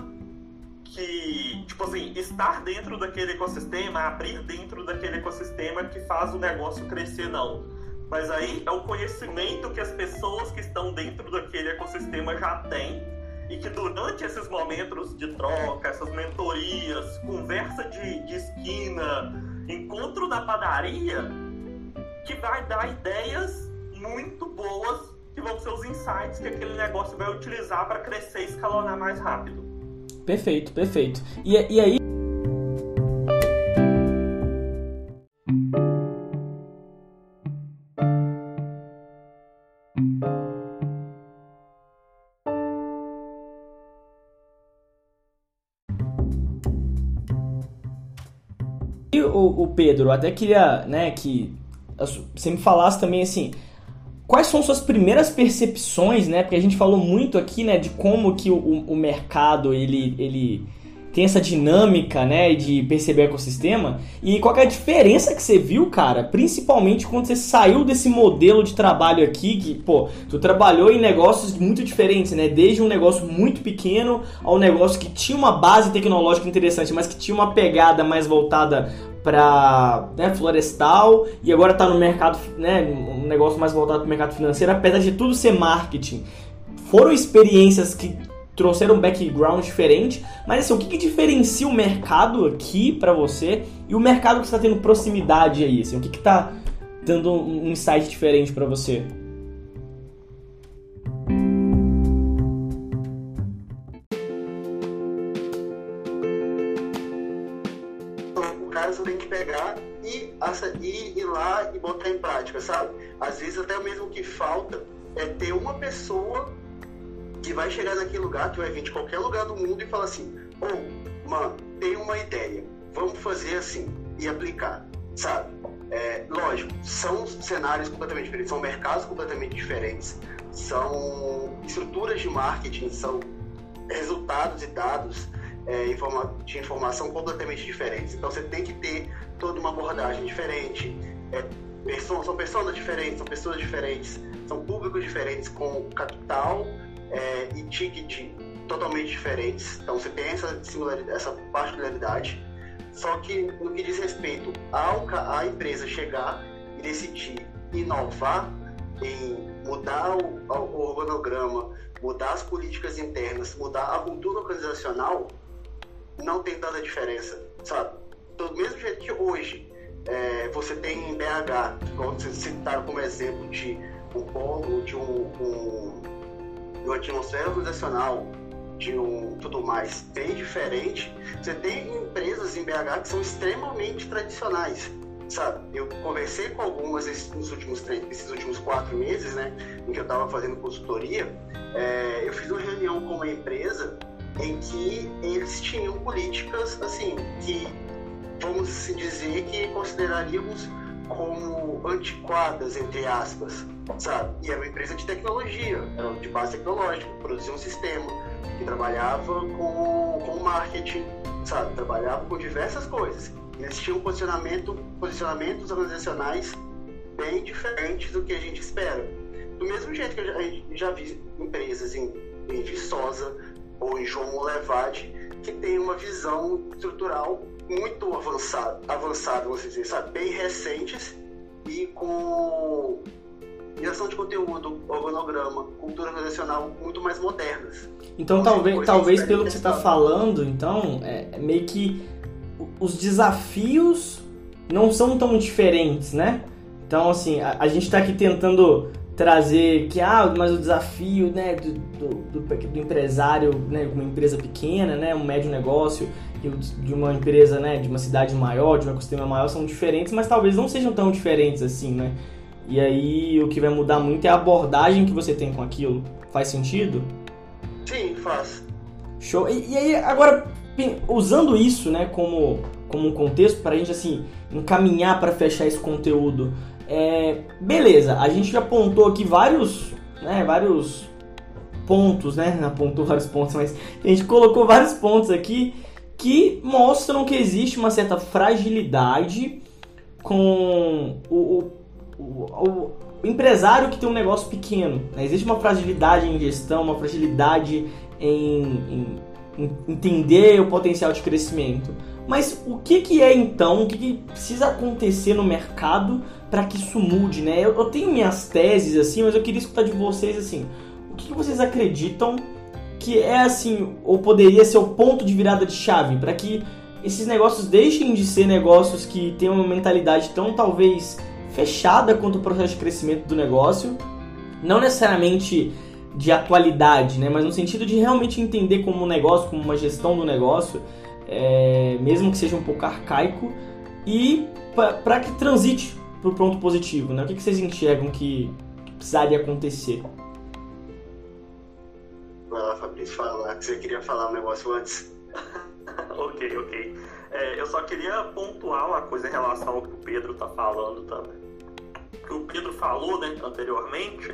que, tipo assim, estar dentro daquele ecossistema, abrir dentro daquele ecossistema que faz o negócio crescer, não mas aí é o conhecimento que as pessoas que estão dentro daquele ecossistema já têm e que durante esses momentos de troca, essas mentorias, conversa de, de esquina, encontro na padaria, que vai dar ideias muito boas que vão ser os insights que aquele negócio vai utilizar para crescer e escalonar mais rápido. Perfeito, perfeito. E, e aí o, Pedro, até queria, né, que você me falasse também assim, quais são suas primeiras percepções, né? Porque a gente falou muito aqui, né, de como que o, o mercado ele, ele tem essa dinâmica, né, de perceber o ecossistema. E qual é a diferença que você viu, cara? Principalmente quando você saiu desse modelo de trabalho aqui, que, pô, tu trabalhou em negócios muito diferentes, né? Desde um negócio muito pequeno ao negócio que tinha uma base tecnológica interessante, mas que tinha uma pegada mais voltada para né, florestal e agora está no mercado, né, um negócio mais voltado para o mercado financeiro, apesar de tudo ser marketing. Foram experiências que trouxeram um background diferente, mas assim, o que, que diferencia o mercado aqui para você e o mercado que está tendo proximidade aí? Assim, o que está dando um insight diferente para você? Ir, ir lá e botar em prática, sabe? Às vezes até mesmo o que falta é ter uma pessoa que vai chegar naquele lugar, que vai vir de qualquer lugar do mundo e falar assim, ô, oh, mano, tem uma ideia, vamos fazer assim e aplicar, sabe? É, lógico, são cenários completamente diferentes, são mercados completamente diferentes, são estruturas de marketing, são resultados e dados é, de informação completamente diferentes. Então você tem que ter toda uma abordagem diferente. É, pessoas, são pessoas diferentes, são pessoas diferentes, são públicos diferentes com capital é, e ticket totalmente diferentes. Então você tem essa, essa particularidade. Só que no que diz respeito ao, à empresa chegar e decidir inovar em mudar o, o organograma, mudar as políticas internas, mudar a cultura organizacional, não tem tanta diferença, sabe? do mesmo jeito que hoje é, você tem em BH, como vocês citaram como exemplo de um polo, de um, um, de uma atmosfera organizacional, de um tudo mais bem diferente, você tem empresas em BH que são extremamente tradicionais, sabe? Eu conversei com algumas nos últimos três, esses últimos quatro meses, né, em que eu estava fazendo consultoria, é, eu fiz uma reunião com uma empresa em que eles tinham políticas assim que vamos se dizer que consideraríamos como antiquadas, entre aspas, sabe? E era uma empresa de tecnologia, era de base tecnológica, produzia um sistema que trabalhava com, com marketing, sabe? Trabalhava com diversas coisas. Eles tinham posicionamento, posicionamentos organizacionais bem diferentes do que a gente espera. Do mesmo jeito que a gente já vi empresas em, em Viçosa ou em João Levade que tem uma visão estrutural muito avançado, avançado, vamos dizer, sabe? Bem recentes e com geração de conteúdo, organograma, cultura organizacional muito mais modernas. Então, então talvez, talvez pelo que você está falando, então, é, é meio que os desafios não são tão diferentes, né? Então, assim, a, a gente está aqui tentando trazer que, ah, mas o desafio, né, do, do, do, empresário, né, uma empresa pequena, né, um médio negócio, de uma empresa, né, de uma cidade maior, de um ecossistema maior, são diferentes, mas talvez não sejam tão diferentes assim, né? E aí o que vai mudar muito é a abordagem que você tem com aquilo. Faz sentido? Sim, faz. Show. E, e aí, agora, usando isso, né, como, como um contexto, para a gente, assim, encaminhar para fechar esse conteúdo, é, beleza, a gente já apontou aqui vários, né, vários pontos, né, apontou vários pontos, mas a gente colocou vários pontos aqui que mostram que existe uma certa fragilidade com o, o, o, o empresário que tem um negócio pequeno. Né? Existe uma fragilidade em gestão, uma fragilidade em, em, em, entender o potencial de crescimento. Mas o que, que é então, o que, que precisa acontecer no mercado para que isso mude? Né? Eu, eu, tenho minhas teses assim, mas eu queria escutar de vocês assim. O que, que vocês acreditam que é assim, ou poderia ser o ponto de virada de chave para que esses negócios deixem de ser negócios que têm uma mentalidade tão talvez fechada quanto o processo de crescimento do negócio, não necessariamente de atualidade, né, mas no sentido de realmente entender como um negócio, como uma gestão do negócio, é, mesmo que seja um pouco arcaico, e para que transite para o ponto positivo. Né? O que, que vocês enxergam que precisaria acontecer? Vai lá, Fabrício, fala que você queria falar um negócio antes. ok. Ok. É, eu só queria pontuar uma coisa em relação ao que o Pedro está falando também. Que o Pedro falou né, anteriormente,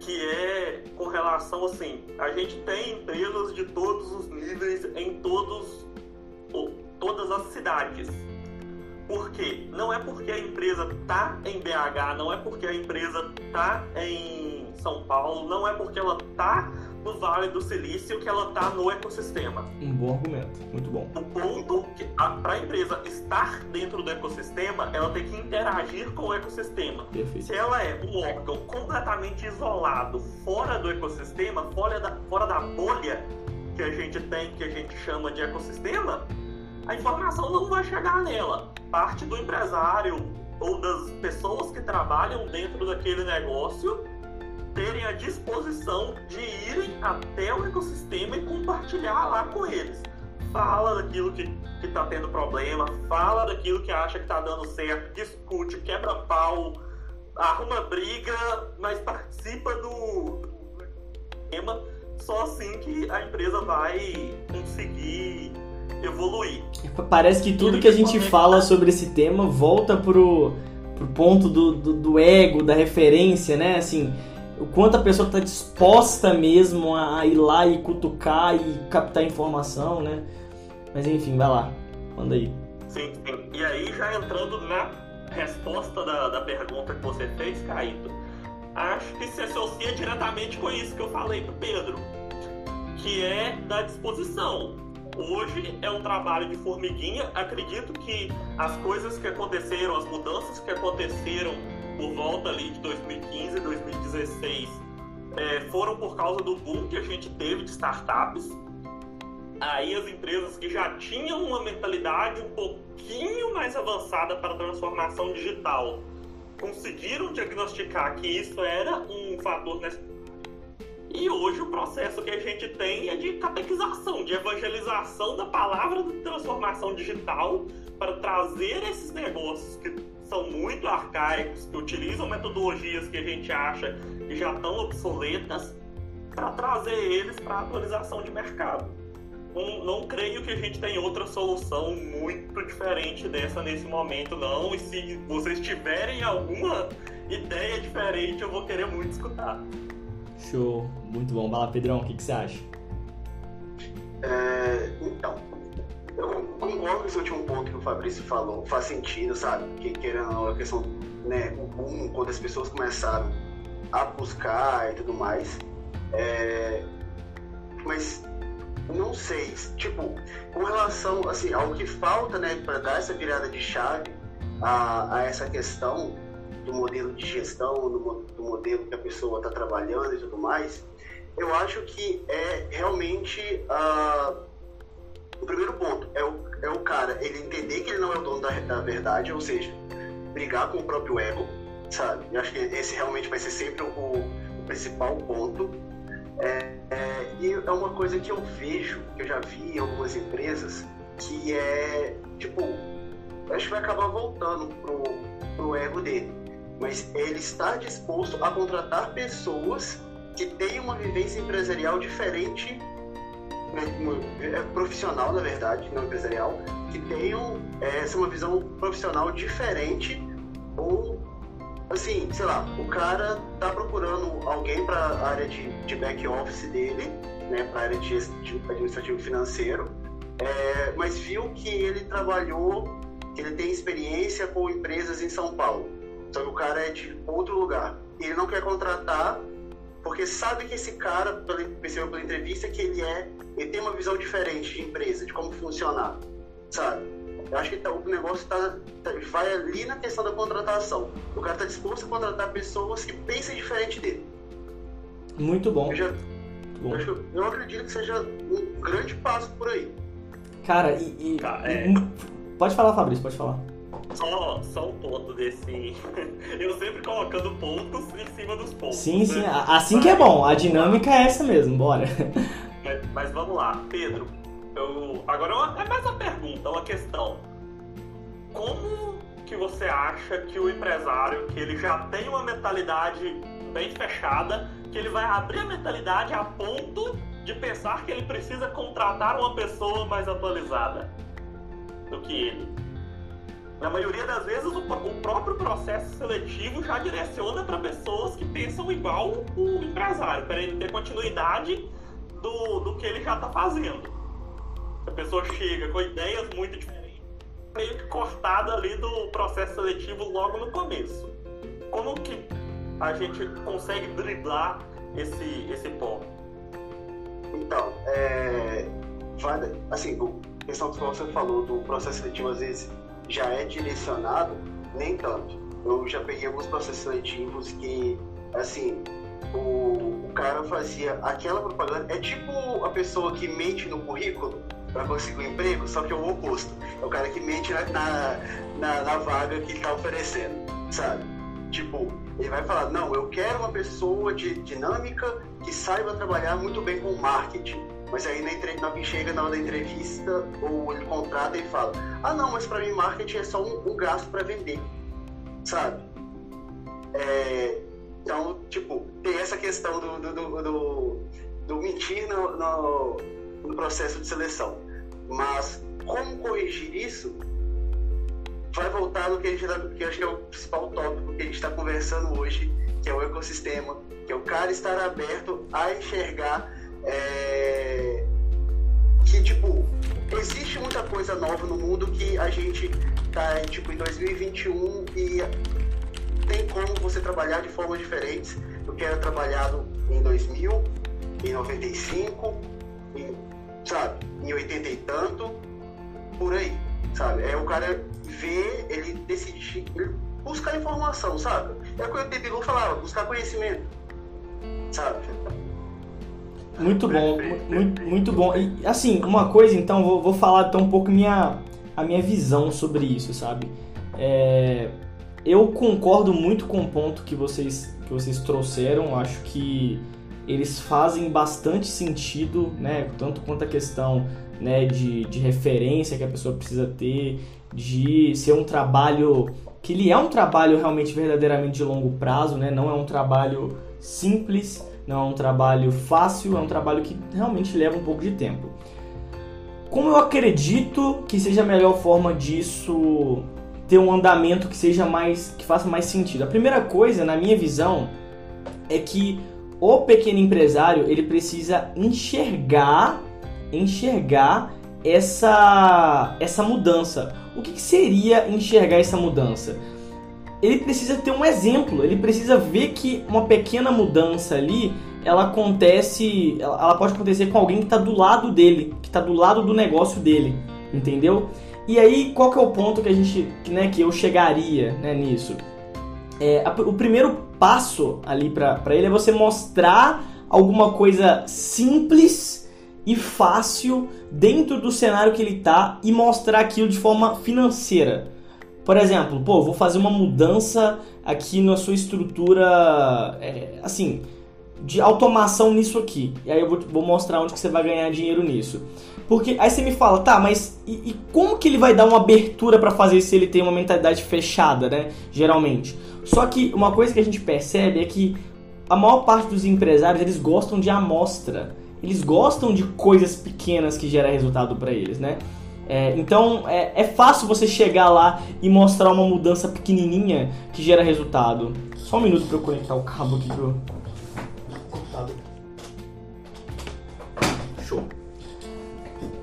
que é com relação assim, a gente tem empresas de todos os níveis em todos, todas as cidades. Por quê? Não é porque a empresa está em BH, não é porque a empresa está em São Paulo, não é porque ela está no Vale do Silício que ela está no ecossistema. Um bom argumento, muito bom. O ponto que para a empresa estar dentro do ecossistema, ela tem que interagir com o ecossistema. Perfeito. Se ela é um órgão completamente isolado, fora do ecossistema, fora da, fora da bolha que a gente tem, que a gente chama de ecossistema, a informação não vai chegar nela. Parte do empresário ou das pessoas que trabalham dentro daquele negócio terem a disposição de irem até o ecossistema e compartilhar lá com eles. Fala daquilo que está tendo problema, fala daquilo que acha que está dando certo, discute, quebra pau, arruma briga, mas participa do tema. Só assim que a empresa vai conseguir evoluir. Parece que tudo que a gente fala sobre esse tema volta pro, pro ponto do, do, do ego, da referência, né? Assim, o quanto a pessoa está disposta mesmo a ir lá e cutucar e captar informação, né? Mas enfim, vai lá, manda aí. Sim, sim. E aí, já entrando na resposta da, da pergunta que você fez, Caíto, acho que se associa diretamente com isso que eu falei pro Pedro, que é da disposição. Hoje é um trabalho de formiguinha. Acredito que as coisas que aconteceram, as mudanças que aconteceram por volta ali de 2015, 2016, é, foram por causa do boom que a gente teve de startups. Aí as empresas que já tinham uma mentalidade um pouquinho mais avançada para a transformação digital conseguiram diagnosticar que isso era um fator e hoje o processo que a gente tem é de catequização, de evangelização da palavra de transformação digital para trazer esses negócios que são muito arcaicos, que utilizam metodologias que a gente acha que já estão obsoletas, para trazer eles para atualização de mercado. Não, não, creio que a gente tenha outra solução muito diferente dessa nesse momento, não. E se vocês tiverem alguma ideia diferente, eu vou querer muito escutar. Show, muito bom. Vai lá, Pedrão, o que, que você acha? É, então, eu concordo com esse último ponto que o Fabrício falou, faz sentido, sabe? Que querendo a questão, né, o boom, quando as pessoas começaram a buscar e tudo mais. É, mas não sei, tipo, com relação assim, ao que falta, né, para dar essa virada de chave a, a essa questão do modelo de gestão, do, do modelo que a pessoa está trabalhando e tudo mais, eu acho que é realmente uh, o primeiro ponto é o, é o cara ele entender que ele não é o dono da, da verdade, ou seja, brigar com o próprio ego, sabe? Eu acho que esse realmente vai ser sempre o, o principal ponto. É, é, e é uma coisa que eu vejo, que eu já vi em algumas empresas, que é tipo, acho que vai acabar voltando pro, pro ego dele. Mas ele está disposto a contratar pessoas que têm uma vivência empresarial diferente é, profissional, na verdade, não empresarial, que tenham é, essa uma visão profissional diferente ou assim, sei lá, o cara tá procurando alguém para a área de, de back office dele, né, para a área de, de administrativo financeiro, é, mas viu que ele trabalhou, que ele tem experiência com empresas em São Paulo, só que o cara é de outro lugar. Ele não quer contratar porque sabe que esse cara, percebeu pela entrevista, que ele é, ele tem uma visão diferente de empresa, de como funcionar, sabe? Eu acho que tá, o negócio tá, tá, vai ali na questão da contratação. O cara está disposto a contratar pessoas que pensem diferente dele. Muito bom. Eu, já, bom. Eu, eu, acredito que seja um grande passo por aí. Cara, e. e, é... e pode falar, Fabrício, pode falar só, só um ponto desse. Eu sempre colocando pontos em cima dos pontos. Sim, né? sim. Assim que é bom. A dinâmica é essa mesmo, bora. Mas, mas vamos lá, Pedro. Eu... Agora é, é mais uma pergunta, uma questão. Como que você acha que o empresário, que ele já tem uma mentalidade bem fechada, que ele vai abrir a mentalidade a ponto de pensar que ele precisa contratar uma pessoa mais atualizada do que ele. Na maioria das vezes, o, o próprio processo seletivo já direciona para pessoas que pensam igual o empresário, para ele ter continuidade do, do que ele já está fazendo. A pessoa chega com ideias muito diferentes, meio que cortada ali do processo seletivo logo no começo. Como que a gente consegue driblar esse, esse ponto? Então, é, assim, a questão que você falou do processo seletivo, às vezes já é direcionado, nem tanto. Eu já peguei alguns processos seletivos que, assim, o, o cara fazia aquela propaganda. É tipo a pessoa que mente no currículo para conseguir um emprego, só que é o oposto. É o cara que mente na, na, na vaga que está oferecendo, sabe? Tipo, ele vai falar: não, eu quero uma pessoa de dinâmica que saiba trabalhar muito bem com marketing mas aí na, na, chega na hora da entrevista, ou ele contrata e fala: Ah, não, mas para mim marketing é só um, um gasto para vender, sabe? É, então, tipo, tem essa questão do, do, do, do, do mentir no, no, no processo de seleção. Mas como corrigir isso vai voltar no que a gente tá, que acho que é o principal tópico que a gente está conversando hoje, que é o ecossistema, que é o cara estar aberto a enxergar é, que, tipo, existe muita coisa nova no mundo que a gente tá, tipo, em 2021 e tem como você trabalhar de formas diferentes do que era trabalhado em 2000, em 95, em, sabe, em 80 e tanto, por aí, sabe? É o cara ver, ele decidir, buscar informação, sabe? É o que o Tebilu falava, buscar conhecimento, sabe? Muito bom, muito, muito bom. E assim, uma coisa então, vou, vou falar então um pouco minha, a minha visão sobre isso, sabe? É, eu concordo muito com o ponto que vocês, que vocês trouxeram, acho que eles fazem bastante sentido, né? Tanto quanto a questão né, de, de referência que a pessoa precisa ter, de ser um trabalho que ele é um trabalho realmente verdadeiramente de longo prazo, né? Não é um trabalho simples não é um trabalho fácil, é um trabalho que realmente leva um pouco de tempo. Como eu acredito que seja a melhor forma disso ter um andamento que seja mais que faça mais sentido? A primeira coisa, na minha visão, é que o pequeno empresário ele precisa enxergar enxergar essa essa mudança. O que, que seria enxergar essa mudança? Ele precisa ter um exemplo, ele precisa ver que uma pequena mudança ali, ela acontece, ela pode acontecer com alguém que está do lado dele, que está do lado do negócio dele, entendeu? E aí, qual que é o ponto que a gente, né, que eu chegaria né, nisso? É, a, o primeiro passo ali para ele é você mostrar alguma coisa simples e fácil dentro do cenário que ele tá e mostrar aquilo de forma financeira. Por exemplo, pô, vou fazer uma mudança aqui na sua estrutura, é, assim, de automação nisso aqui. E aí eu vou, vou, mostrar onde que você vai ganhar dinheiro nisso. Porque aí você me fala, tá, mas e, e como que ele vai dar uma abertura para fazer se ele tem uma mentalidade fechada, né? Geralmente. Só que uma coisa que a gente percebe é que a maior parte dos empresários eles gostam de amostra. Eles gostam de coisas pequenas que geram resultado para eles, né? É, então é, é, fácil você chegar lá e mostrar uma mudança pequenininha que gera resultado. Só um minuto para eu conectar o cabo aqui pro computador. Show.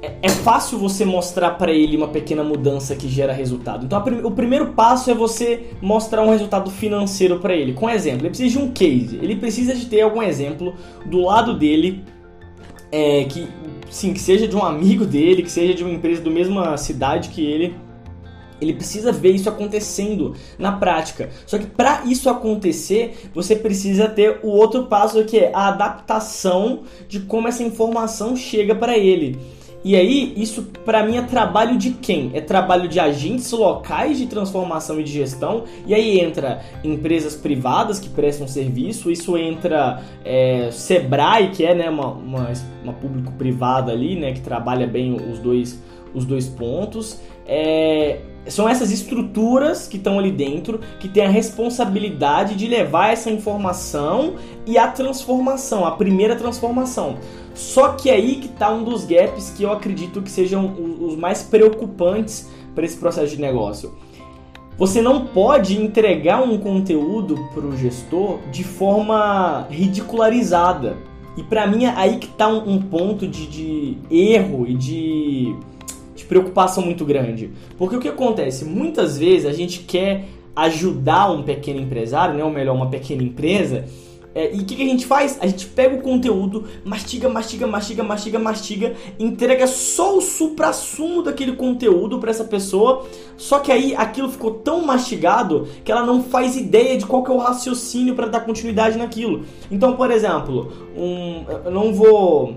É, é fácil você mostrar para ele uma pequena mudança que gera resultado. Então prim o primeiro passo é você mostrar um resultado financeiro para ele. Com exemplo, ele precisa de um case. Ele precisa de ter algum exemplo do lado dele é, que sim, que seja de um amigo dele, que seja de uma empresa do mesma cidade que ele, ele precisa ver isso acontecendo na prática. Só que para isso acontecer, você precisa ter o outro passo que é a adaptação de como essa informação chega para ele. E aí, isso para mim é trabalho de quem? É trabalho de agentes locais de transformação e de gestão. E aí entra empresas privadas que prestam serviço, isso entra é, Sebrae, que é né, uma, uma, uma público-privada ali, né, que trabalha bem os dois, os dois pontos. É, são essas estruturas que estão ali dentro que têm a responsabilidade de levar essa informação e a transformação, a primeira transformação. Só que aí que está um dos gaps que eu acredito que sejam os mais preocupantes para esse processo de negócio. Você não pode entregar um conteúdo para o gestor de forma ridicularizada. E para mim é aí que está um, ponto de, de erro e de, de preocupação muito grande. Porque o que acontece? Muitas vezes a gente quer ajudar um pequeno empresário, né, ou melhor, uma pequena empresa, é, e o que, que, a gente faz? A gente pega o conteúdo, mastiga, mastiga, mastiga, mastiga, mastiga, entrega só o supra-sumo daquele conteúdo para essa pessoa. Só que aí aquilo ficou tão mastigado que ela não faz ideia de qual que é o raciocínio para dar continuidade naquilo. Então, por exemplo, um, eu não vou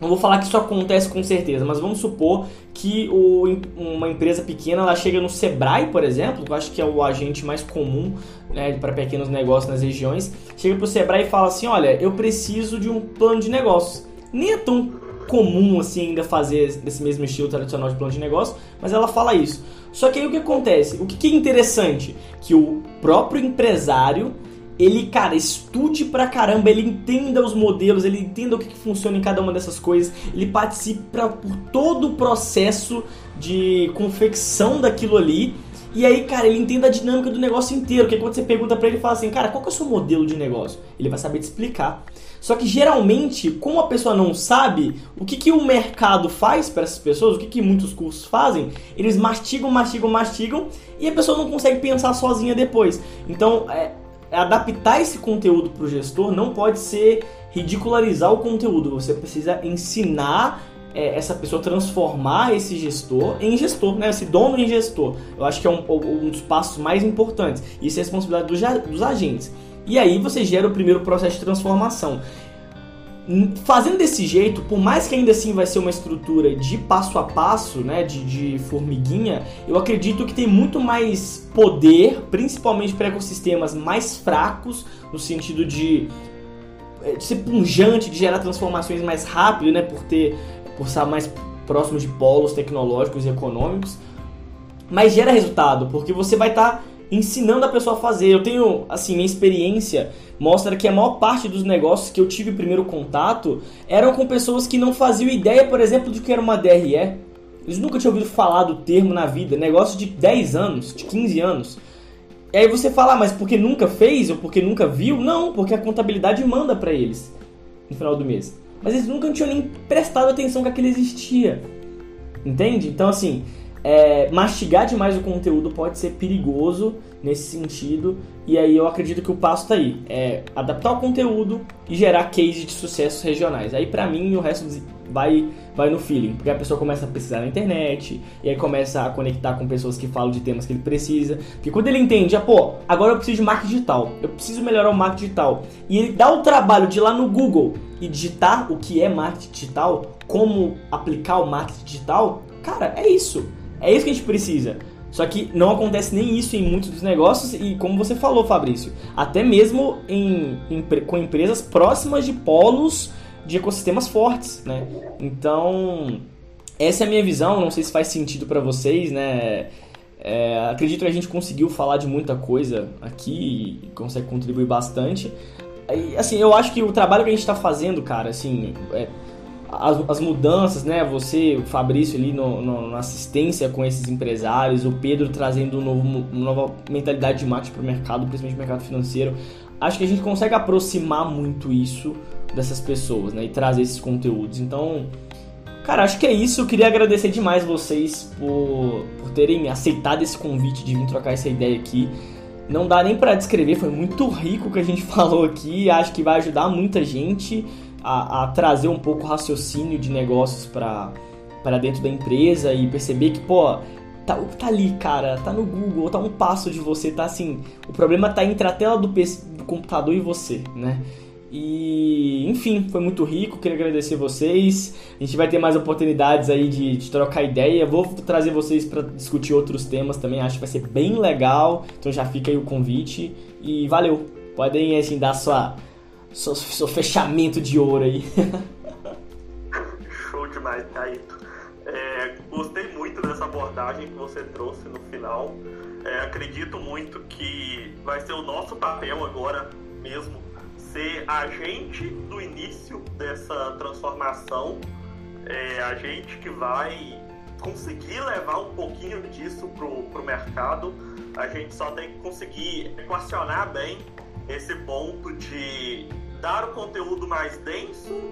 não vou falar que isso acontece com certeza, mas vamos supor que o, uma empresa pequena ela chega no Sebrae, por exemplo, que eu acho que é o agente mais comum né, para pequenos negócios nas regiões, chega para o Sebrae e fala assim: Olha, eu preciso de um plano de negócios. Nem é tão comum assim ainda fazer desse mesmo estilo tradicional de plano de negócio, mas ela fala isso. Só que aí o que acontece? O que é interessante? Que o próprio empresário ele, cara, estude pra caramba, ele entenda os modelos, ele entenda o que, funciona em cada uma dessas coisas, ele participe por todo o processo de confecção daquilo ali. E aí, cara, ele entenda a dinâmica do negócio inteiro. Que quando você pergunta para ele, fala assim, cara, qual que é o seu modelo de negócio? Ele vai saber te explicar. Só que geralmente, como a pessoa não sabe o que, que o mercado faz para essas pessoas, o que, que muitos cursos fazem, eles mastigam, mastigam, mastigam e a pessoa não consegue pensar sozinha depois. Então, é, adaptar esse conteúdo para o gestor não pode ser ridicularizar o conteúdo. Você precisa ensinar é, essa pessoa transformar esse gestor em gestor, né? Esse dono em gestor. Eu acho que é um, um dos passos mais importantes. Isso é responsabilidade dos, dos agentes. E aí você gera o primeiro processo de transformação. Fazendo desse jeito, por mais que ainda assim vai ser uma estrutura de passo a passo, né, de, de formiguinha, eu acredito que tem muito mais poder, principalmente para ecossistemas mais fracos, no sentido de, é, de ser punjante, de gerar transformações mais rápido, né, por ter por estar mais próximo de polos tecnológicos e econômicos, mas gera resultado, porque você vai estar tá ensinando a pessoa a fazer. Eu tenho, assim, minha experiência mostra que a maior parte dos negócios que eu tive primeiro contato eram com pessoas que não faziam ideia, por exemplo, de que era uma DRE. Eles nunca tinham ouvido falar do termo na vida, negócio de 10 anos, de 15 anos. E aí você fala, ah, mas porque nunca fez ou porque nunca viu? Não, porque a contabilidade manda para eles no final do mês. Mas eles nunca tinham nem prestado atenção que aquilo existia. Entende? Então, assim, é, mastigar demais o conteúdo pode ser perigoso nesse sentido. E aí eu acredito que o passo tá aí. É adaptar o conteúdo e gerar case de sucessos regionais. Aí para mim o resto vai, vai no feeling. Porque a pessoa começa a pesquisar na internet, e aí começa a conectar com pessoas que falam de temas que ele precisa. Porque quando ele entende, ah, pô, agora eu preciso de marketing digital, eu preciso melhorar o marketing digital. E ele dá o trabalho de ir lá no Google e digitar o que é marketing digital, como aplicar o marketing digital, cara, é isso. É isso que a gente precisa. Só que não acontece nem isso em muitos dos negócios e como você falou, Fabrício, até mesmo em, em, com empresas próximas de polos de ecossistemas fortes, né? Então, essa é a minha visão, não sei se faz sentido para vocês, né? É, acredito que a gente conseguiu falar de muita coisa aqui e consegue contribuir bastante. E, assim, eu acho que o trabalho que a gente está fazendo, cara, assim, é, as, as, mudanças, né? Você, o Fabrício ali no, no, na assistência com esses empresários, o Pedro trazendo um novo, uma nova mentalidade de marketing para o mercado, principalmente o mercado financeiro. Acho que a gente consegue aproximar muito isso dessas pessoas, né? E trazer esses conteúdos. Então, cara, acho que é isso. Eu queria agradecer demais vocês por, por terem aceitado esse convite de vir trocar essa ideia aqui. Não dá nem para descrever, foi muito rico o que a gente falou aqui. Acho que vai ajudar muita gente a, a trazer um pouco o raciocínio de negócios para dentro da empresa e perceber que, pô, tá, tá ali, cara, tá no Google, tá um passo de você, tá assim. O problema tá entre a tela do, PC, do computador e você, né? E, enfim, foi muito rico. Queria agradecer vocês. A gente vai ter mais oportunidades aí de, de trocar ideia. Vou trazer vocês para discutir outros temas também. Acho que vai ser bem legal. Então já fica aí o convite. E valeu. Podem assim dar sua seu, seu fechamento de ouro aí. Show demais, Taito. É, gostei muito dessa abordagem que você trouxe no final. É, acredito muito que vai ser o nosso papel agora mesmo ser agente do início dessa transformação, é, a gente que vai conseguir levar um pouquinho disso pro, pro mercado, a gente só tem que conseguir equacionar bem esse ponto de dar o conteúdo mais denso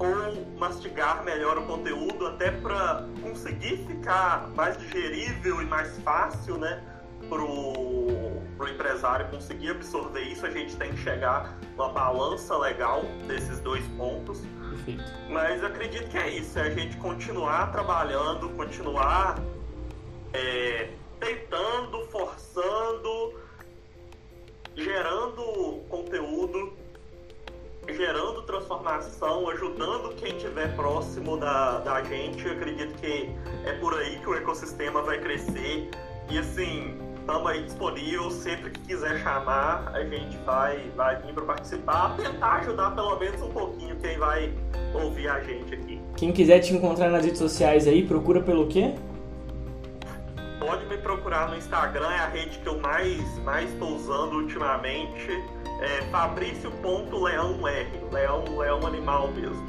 ou mastigar melhor o conteúdo até para conseguir ficar mais digerível e mais fácil, né, pro, pro empresário conseguir absorver isso, a gente tem que chegar numa balança legal desses dois pontos. Perfeito. Mas acredito que é isso, é a gente continuar trabalhando, continuar é, tentando, forçando, gerando conteúdo, gerando transformação, ajudando quem estiver próximo da, da gente. Eu acredito que é por aí que o ecossistema vai crescer. E assim, estamos aí disponível, sempre que quiser chamar, a gente vai, vai vir para participar, tentar ajudar pelo menos um pouquinho quem vai ouvir a gente aqui. Quem quiser te encontrar nas redes sociais aí, procura pelo quê? Pode me procurar no Instagram, é a rede que eu mais mais estou usando ultimamente. É Fabrício.leãor. Leão, leão animal mesmo.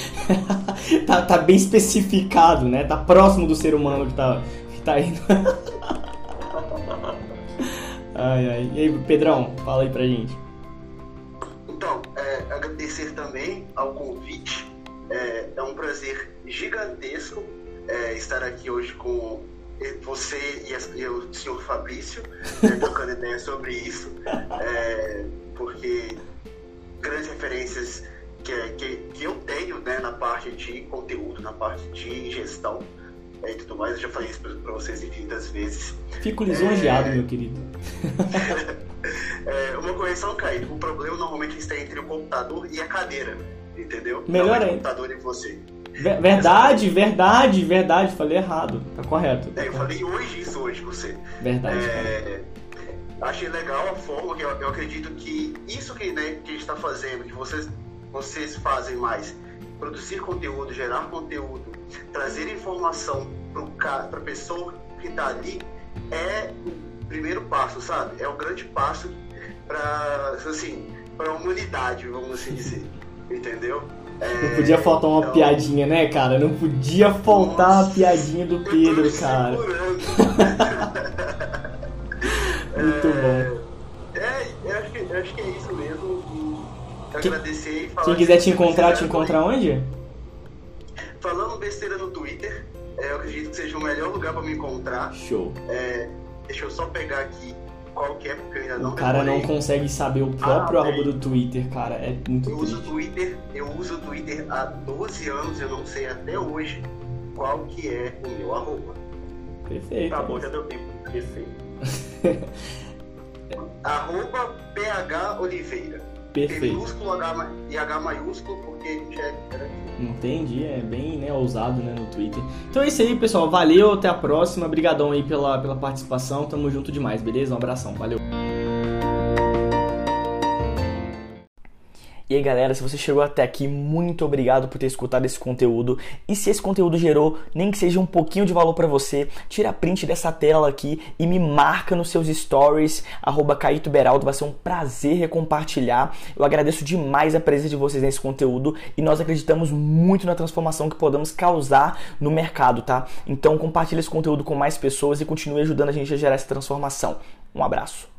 tá, tá bem especificado, né? Tá próximo do ser humano que tá, que tá indo. ai, ai. E aí, Pedrão, fala aí pra gente. Então, é, agradecer também ao convite. É, é um prazer gigantesco é, estar aqui hoje com você e, a, e o senhor Fabrício né, trocando ideia sobre isso, é, porque grandes referências que, que, que eu tenho né, na parte de conteúdo, na parte de gestão é, e tudo mais, eu já falei isso para vocês infinitas vezes. Fico lisonjeado, é, meu querido. é, uma correção, Caio, o problema normalmente está entre o computador e a cadeira, entendeu? Melhor Não é o computador e você. Verdade, verdade, verdade. Falei errado. Tá correto. Tá é, eu falei hoje isso hoje com você. Verdade. É, achei legal a forma que eu, eu, acredito que isso que, né, que a gente está fazendo, que vocês, vocês fazem mais, produzir conteúdo, gerar conteúdo, trazer informação para a pessoa que está ali, é o primeiro passo, sabe? É o grande passo para assim, a humanidade, vamos assim dizer. Entendeu? Não podia faltar uma então... piadinha, né, cara? Não podia faltar Nossa, a piadinha do Pedro, cara. Muito é... bom. É, eu acho, que, eu acho que é isso mesmo. Quem, agradecer e falar. Quem quiser te encontrar, te encontrar onde? Falando besteira no Twitter. É, eu acredito que seja o melhor lugar para me encontrar. Show. É, deixa eu só pegar aqui qual que é, porque eu ainda não O cara decorei. não consegue saber o próprio ah, arroba do Twitter, cara. É muito eu triste. Uso Twitter, eu uso o Twitter há 12 anos, eu não sei até hoje qual que é o meu arroba. Perfeito. Tá bom, já deu tempo. Perfeito. arroba PH Oliveira. Perfeito. P minúsculo H e H maiúsculo, porque a gente é Entendi, é bem né, ousado né, no Twitter. Então é isso aí, pessoal. Valeu, até a próxima. Obrigadão aí pela, pela participação. Tamo junto demais, beleza? Um abração, valeu. E aí galera, se você chegou até aqui, muito obrigado por ter escutado esse conteúdo. E se esse conteúdo gerou nem que seja um pouquinho de valor para você, tira print dessa tela aqui e me marca nos seus stories, arroba Caíto Beraldo, vai ser um prazer compartilhar. Eu agradeço demais a presença de vocês nesse conteúdo e nós acreditamos muito na transformação que podemos causar no mercado, tá? Então compartilhe esse conteúdo com mais pessoas e continue ajudando a gente a gerar essa transformação. Um abraço.